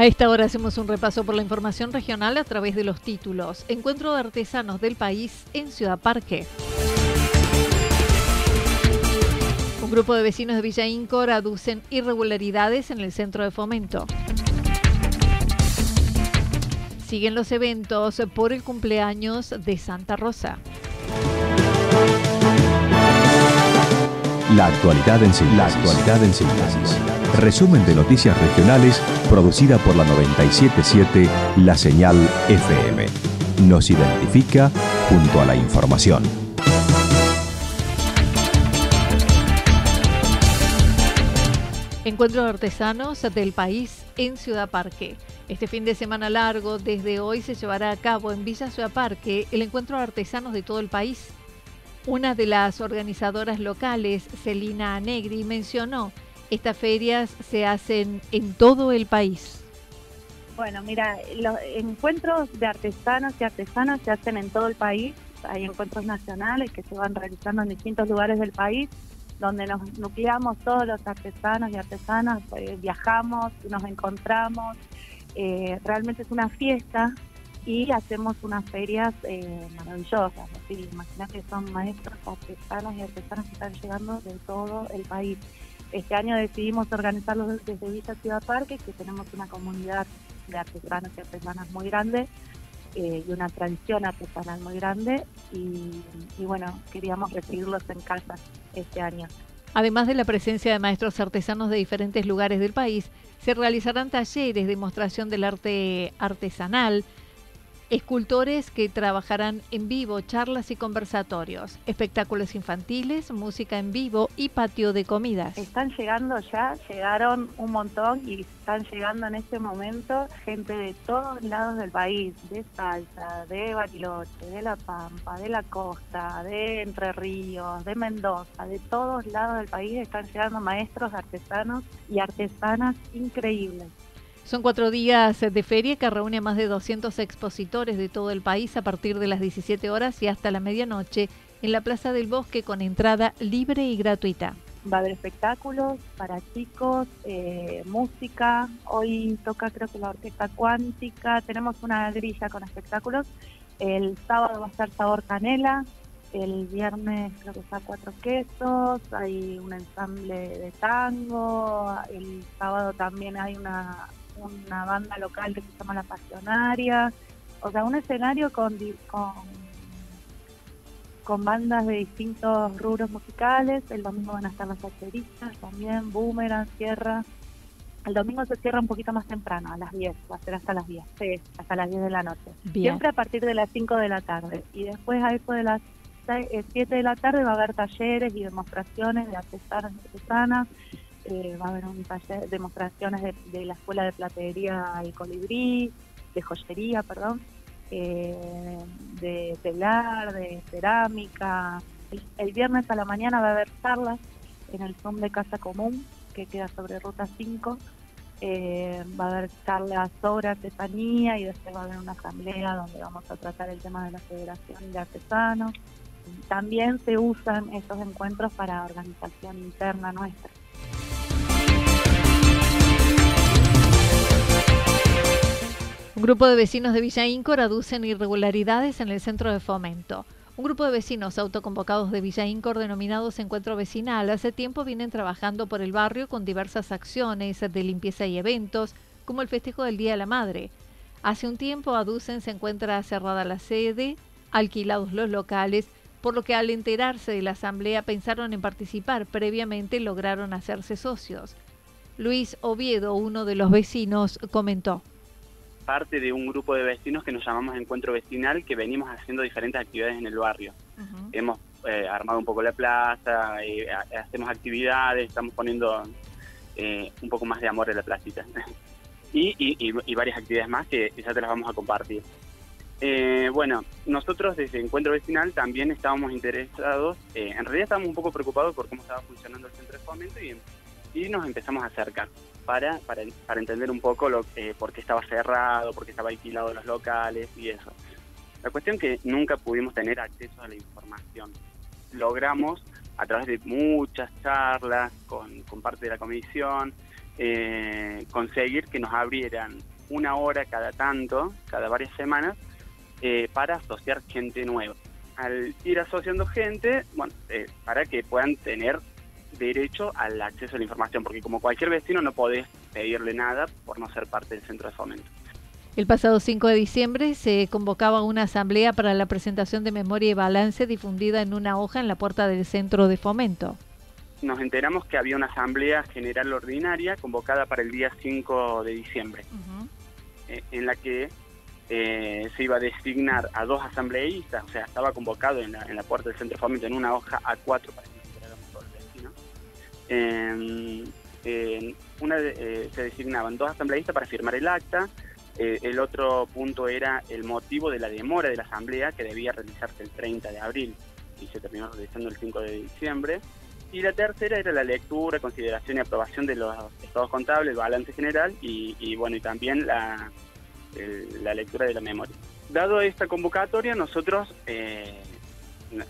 A esta hora hacemos un repaso por la información regional a través de los títulos. Encuentro de artesanos del país en Ciudad Parque. Un grupo de vecinos de Villa Incor aducen irregularidades en el centro de fomento. Siguen los eventos por el cumpleaños de Santa Rosa. La actualidad en síntesis. La actualidad en síntesis. Resumen de noticias regionales producida por la 977 La Señal FM. Nos identifica junto a la información. Encuentro de artesanos del país en Ciudad Parque. Este fin de semana largo, desde hoy se llevará a cabo en Villa Ciudad Parque el encuentro de artesanos de todo el país. Una de las organizadoras locales, Celina Negri, mencionó estas ferias se hacen en todo el país. Bueno, mira, los encuentros de artesanos y artesanas se hacen en todo el país. Hay encuentros nacionales que se van realizando en distintos lugares del país, donde nos nucleamos todos los artesanos y artesanas, pues, viajamos, nos encontramos. Eh, realmente es una fiesta y hacemos unas ferias eh, maravillosas. Imagínate que son maestros, artesanos y artesanas que están llegando de todo el país. Este año decidimos organizarlos desde Villa Ciudad Parque, que tenemos una comunidad de artesanos y artesanas muy grande eh, y una tradición artesanal muy grande y, y bueno, queríamos recibirlos en casa este año. Además de la presencia de maestros artesanos de diferentes lugares del país, se realizarán talleres, demostración del arte artesanal, Escultores que trabajarán en vivo, charlas y conversatorios, espectáculos infantiles, música en vivo y patio de comidas. Están llegando ya, llegaron un montón y están llegando en este momento gente de todos lados del país, de Salta, de Bariloche, de La Pampa, de la costa, de Entre Ríos, de Mendoza, de todos lados del país están llegando maestros, artesanos y artesanas increíbles. Son cuatro días de feria que reúne a más de 200 expositores de todo el país a partir de las 17 horas y hasta la medianoche en la Plaza del Bosque con entrada libre y gratuita. Va a haber espectáculos para chicos, eh, música. Hoy toca creo que la orquesta cuántica. Tenemos una grilla con espectáculos. El sábado va a estar sabor canela. El viernes creo que está cuatro quesos. Hay un ensamble de tango. El sábado también hay una una banda local que se llama La Pasionaria, o sea, un escenario con, con, con bandas de distintos rubros musicales, el domingo van a estar las hacheristas también, Boomerang, Sierra, el domingo se cierra un poquito más temprano, a las 10, va a ser hasta las 10, sí, hasta las 10 de la noche. Siempre a partir de las 5 de la tarde. Y después a eso de las 7 eh, de la tarde va a haber talleres y demostraciones de artesanos y artesanas, va a haber un taller, demostraciones de, la Escuela de Platería y Colibrí, de joyería, perdón, eh, de telar, de cerámica. El, viernes a la mañana va a haber charlas en el Zoom de Casa Común, que queda sobre Ruta 5. Eh, va a haber charlas sobre artesanía y después va a haber una asamblea donde vamos a tratar el tema de la Federación de Artesanos. También se usan estos encuentros para organización interna nuestra. Grupo de vecinos de Villa Incor aducen irregularidades en el centro de fomento. Un grupo de vecinos autoconvocados de Villa Incor, denominados Encuentro Vecinal, hace tiempo vienen trabajando por el barrio con diversas acciones de limpieza y eventos, como el festejo del Día de la Madre. Hace un tiempo, aducen, se encuentra cerrada la sede, alquilados los locales, por lo que al enterarse de la asamblea pensaron en participar, previamente lograron hacerse socios. Luis Oviedo, uno de los vecinos, comentó parte de un grupo de vecinos que nos llamamos Encuentro Vecinal, que venimos haciendo diferentes actividades en el barrio. Hemos eh, armado un poco la plaza, eh, hacemos actividades, estamos poniendo eh, un poco más de amor en la placita. y, y, varias actividades más que ya te las vamos a compartir. bueno, nosotros desde Encuentro Vecinal también estábamos interesados, en realidad estábamos un poco preocupados por cómo estaba funcionando el centro de fomento y, y nos empezamos a acercar para, para, para entender un poco lo, eh, por qué estaba cerrado, por qué estaba alquilado los locales y eso. La cuestión que nunca pudimos tener acceso a la información. Logramos, a través de muchas charlas con, con parte de la comisión, eh, conseguir que nos abrieran una hora cada tanto, cada varias semanas, eh, para asociar gente nueva. Al ir asociando gente, bueno, eh, para que puedan tener derecho al acceso a la información, porque como cualquier vecino no podés pedirle nada por no ser parte del centro de fomento. El pasado 5 de diciembre se convocaba una asamblea para la presentación de memoria y balance difundida en una hoja en la puerta del centro de fomento. Nos enteramos que había una asamblea general ordinaria convocada para el día 5 de diciembre, eh, en la que eh, se iba a designar a dos asambleístas, o sea, estaba convocado en la, en la puerta del centro de fomento en una hoja A4 para eh, una eh, se designaban dos asambleístas para firmar el acta, eh, el otro punto era el motivo de la demora de la asamblea que debía realizarse el 30 de abril y se terminó realizando el 5 de diciembre. Y la tercera era la lectura, consideración y aprobación de los estados contables, el balance general y, bueno, y también la, la lectura de la memoria. Dado esta convocatoria, nosotros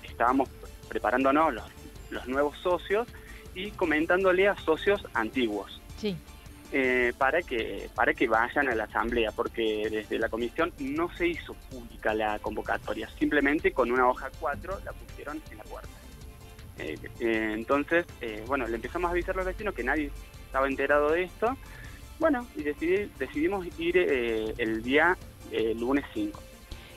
estábamos preparándonos los, los nuevos socios y comentándole a socios antiguos. Sí. Eh, para que para que vayan a la asamblea porque desde la comisión no se hizo pública la convocatoria simplemente con una hoja 4 la pusieron en la puerta eh, eh, entonces bueno le empezamos a avisar a los vecinos que nadie estaba enterado de esto bueno y decidí, decidimos ir el día lunes 5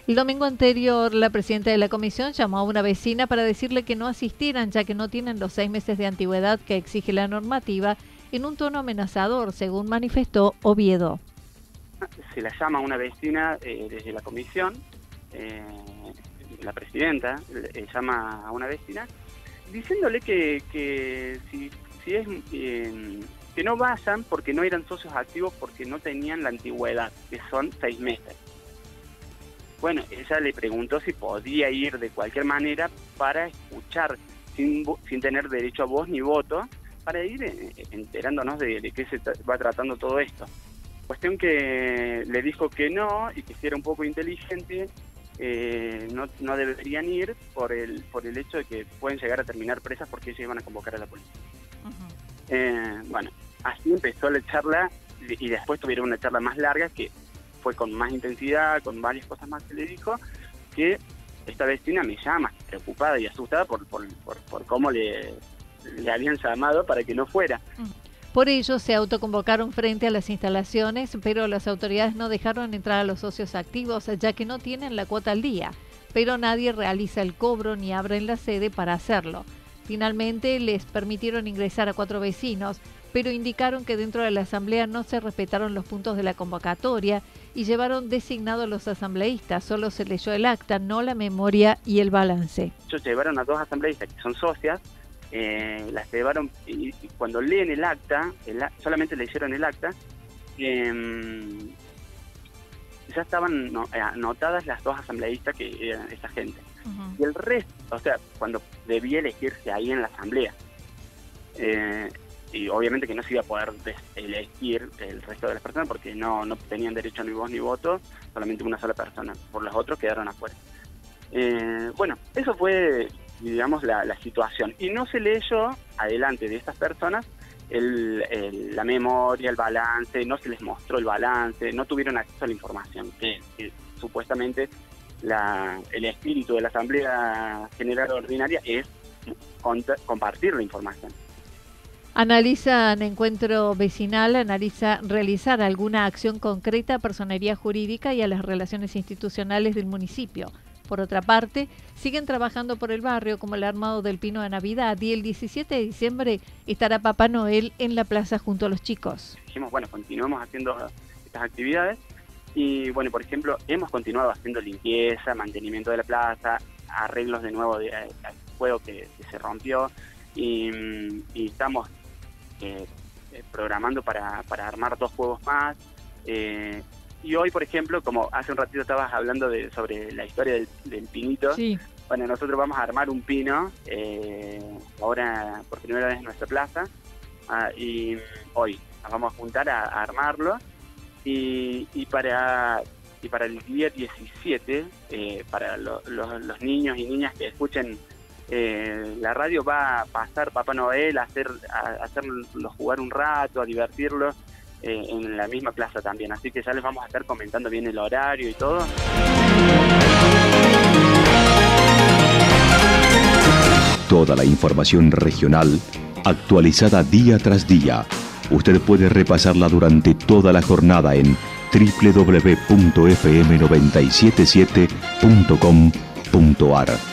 el domingo anterior, la presidenta de la comisión llamó a una vecina para decirle que no asistieran, ya que no tienen los seis meses de antigüedad que exige la normativa, en un tono amenazador, según manifestó Oviedo. Se la llama a una vecina eh, desde la comisión, eh, la presidenta llama a una vecina, diciéndole que. Eh, que no vayan porque no eran socios activos porque no tenían la antigüedad, que son seis meses. Bueno, ella le preguntó si podía ir de cualquier manera para escuchar sin, sin tener derecho a voz ni voto, para ir eh, enterándonos de, qué se va tratando todo esto. Cuestión que le dijo que no y que si era un poco inteligente, eh, no, no, deberían ir por el, por el hecho de que pueden llegar a terminar presas porque ellos iban a convocar a la policía. Eh, bueno, así empezó la charla y después tuvieron una charla más larga que fue con más intensidad, con varias cosas más que le dijo, que esta vecina me llama preocupada y asustada por, por, por, cómo le, le habían llamado para que no fuera. Por ello se autoconvocaron frente a las instalaciones, pero las autoridades no dejaron entrar a los socios activos ya que no tienen la cuota al día, pero nadie realiza el cobro ni abren la sede para hacerlo. Finalmente les permitieron ingresar a cuatro vecinos, pero indicaron que dentro de la asamblea no se respetaron los puntos de la convocatoria y llevaron designados los asambleístas. Solo se leyó el acta, no la memoria y el balance. Ellos llevaron a dos asambleístas que son socias, eh, las llevaron y, cuando leen el acta, solamente leyeron el acta, em, ya estaban eh, anotadas las dos asambleístas que eran esa gente. Y el resto, o sea, cuando debía elegirse ahí en la asamblea. Eh, y obviamente que no se iba a poder elegir el resto de las personas porque no, no tenían derecho ni voz ni voto, solamente una sola persona, por los otros quedaron afuera. Eh, bueno, eso fue, digamos, la, situación. Y no se leyó, adelante de estas personas, la memoria, el balance, no se les mostró el balance, no tuvieron acceso a la información, que, supuestamente el espíritu de la Asamblea General Ordinaria es compartir la información. Analizan encuentro vecinal, analiza realizar alguna acción concreta a personería jurídica y a las relaciones institucionales del municipio. Por otra parte, siguen trabajando por el barrio como el armado del pino de Navidad y el 17 de diciembre estará Papá Noel en la plaza junto a los chicos. Dijimos, bueno, continuemos haciendo estas actividades y bueno, por ejemplo, hemos continuado haciendo limpieza, mantenimiento de la plaza, arreglos de nuevo del juego que, se rompió y, estamos eh, eh, programando para, para armar dos juegos más. Eh, y hoy, por ejemplo, como hace un ratito estabas hablando de, sobre la historia del, pinito, bueno, nosotros vamos a armar un pino eh, ahora por primera vez en nuestra plaza ah, y hoy nos vamos a juntar a, armarlo y, y, para y para el día 17 eh, para los niños y niñas que escuchen eh, la radio va a pasar Papá Noel a hacer a hacerlos jugar un rato a divertirlos eh, en la misma plaza también. Así que ya les vamos a estar comentando bien el horario y todo. Toda la información regional actualizada día tras día. Usted puede repasarla durante toda la jornada en www.fm977.com.ar.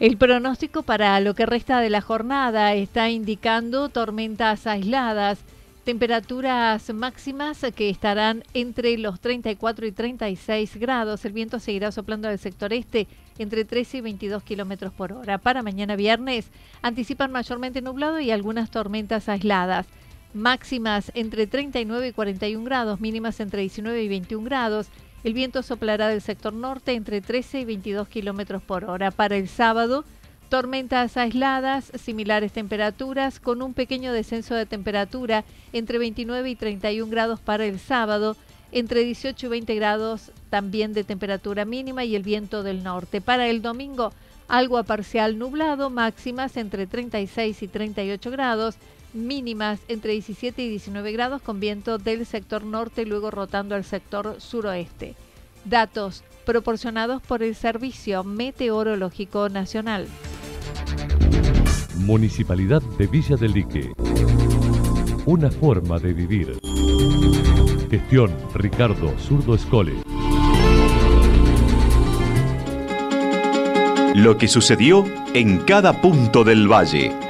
El pronóstico para lo que resta de la jornada está indicando tormentas aisladas, temperaturas máximas que estarán entre los 34 y 36 grados. El viento seguirá soplando del sector este entre 13 y 22 kilómetros por hora. Para mañana viernes anticipan mayormente nublado y algunas tormentas aisladas. Máximas entre 39 y 41 grados, mínimas entre 19 y 21 grados. El viento soplará del sector norte entre 13 y 22 kilómetros por hora. Para el sábado, tormentas aisladas, similares temperaturas, con un pequeño descenso de temperatura entre 29 y 31 grados para el sábado, entre 18 y 20 grados también de temperatura mínima y el viento del norte. Para el domingo, algo parcial nublado, máximas entre 36 y 38 grados, mínimas entre 17 y 19 grados con viento del sector norte luego rotando al sector suroeste. Datos proporcionados por el Servicio Meteorológico Nacional. Municipalidad de Villa del Lique. Una forma de vivir. Gestión Ricardo Zurdo Escole. Lo que sucedió en cada punto del valle.